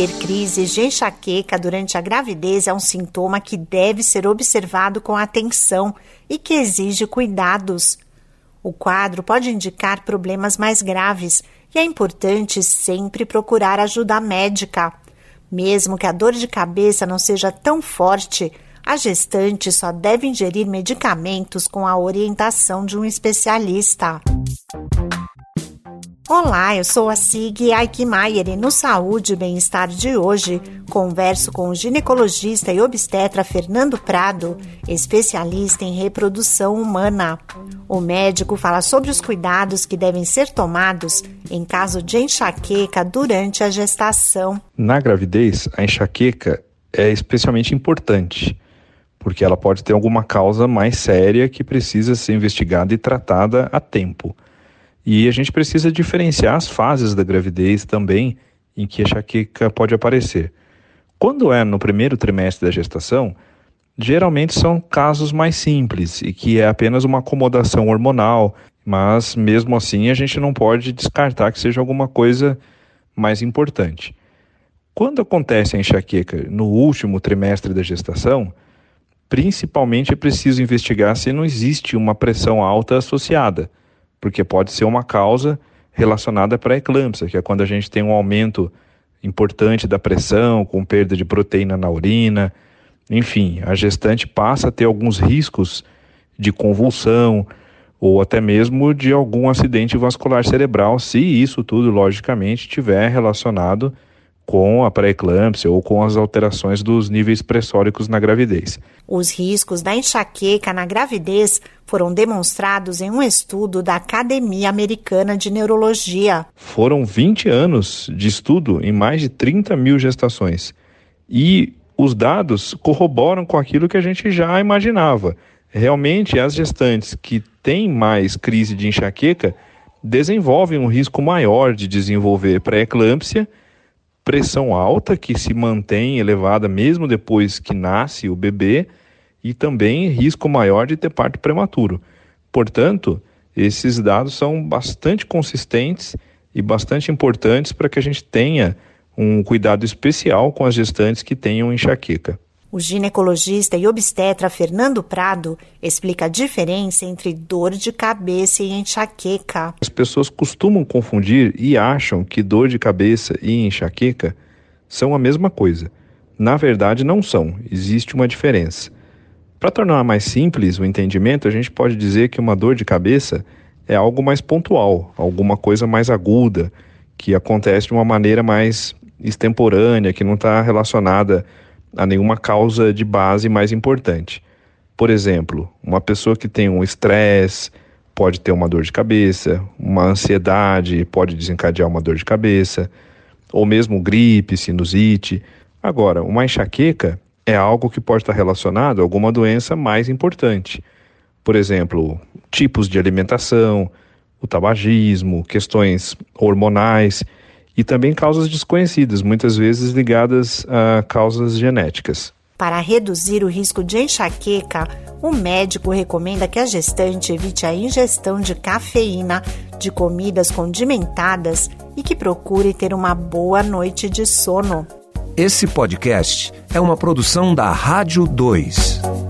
Ter crises de enxaqueca durante a gravidez é um sintoma que deve ser observado com atenção e que exige cuidados. O quadro pode indicar problemas mais graves e é importante sempre procurar ajuda médica. Mesmo que a dor de cabeça não seja tão forte, a gestante só deve ingerir medicamentos com a orientação de um especialista. Olá, eu sou a Sig Aikmaier e no Saúde e Bem-Estar de hoje converso com o ginecologista e obstetra Fernando Prado, especialista em reprodução humana. O médico fala sobre os cuidados que devem ser tomados em caso de enxaqueca durante a gestação. Na gravidez, a enxaqueca é especialmente importante, porque ela pode ter alguma causa mais séria que precisa ser investigada e tratada a tempo. E a gente precisa diferenciar as fases da gravidez também em que a enxaqueca pode aparecer. Quando é no primeiro trimestre da gestação, geralmente são casos mais simples e que é apenas uma acomodação hormonal, mas mesmo assim a gente não pode descartar que seja alguma coisa mais importante. Quando acontece a enxaqueca no último trimestre da gestação, principalmente é preciso investigar se não existe uma pressão alta associada porque pode ser uma causa relacionada para a eclâmpsia, que é quando a gente tem um aumento importante da pressão, com perda de proteína na urina. Enfim, a gestante passa a ter alguns riscos de convulsão ou até mesmo de algum acidente vascular cerebral, se isso tudo, logicamente, estiver relacionado com a pré-eclâmpsia ou com as alterações dos níveis pressóricos na gravidez. Os riscos da enxaqueca na gravidez foram demonstrados em um estudo da Academia Americana de Neurologia. Foram 20 anos de estudo em mais de 30 mil gestações. E os dados corroboram com aquilo que a gente já imaginava. Realmente, as gestantes que têm mais crise de enxaqueca desenvolvem um risco maior de desenvolver pré-eclâmpsia pressão alta que se mantém elevada mesmo depois que nasce o bebê e também risco maior de ter parto prematuro. Portanto, esses dados são bastante consistentes e bastante importantes para que a gente tenha um cuidado especial com as gestantes que tenham enxaqueca. O ginecologista e obstetra Fernando Prado explica a diferença entre dor de cabeça e enxaqueca. As pessoas costumam confundir e acham que dor de cabeça e enxaqueca são a mesma coisa. Na verdade, não são, existe uma diferença. Para tornar mais simples o entendimento, a gente pode dizer que uma dor de cabeça é algo mais pontual, alguma coisa mais aguda, que acontece de uma maneira mais extemporânea, que não está relacionada a nenhuma causa de base mais importante. Por exemplo, uma pessoa que tem um estresse pode ter uma dor de cabeça, uma ansiedade pode desencadear uma dor de cabeça, ou mesmo gripe, sinusite. Agora, uma enxaqueca é algo que pode estar relacionado a alguma doença mais importante. Por exemplo, tipos de alimentação, o tabagismo, questões hormonais e também causas desconhecidas, muitas vezes ligadas a causas genéticas. Para reduzir o risco de enxaqueca, o médico recomenda que a gestante evite a ingestão de cafeína, de comidas condimentadas e que procure ter uma boa noite de sono. Esse podcast é uma produção da Rádio 2.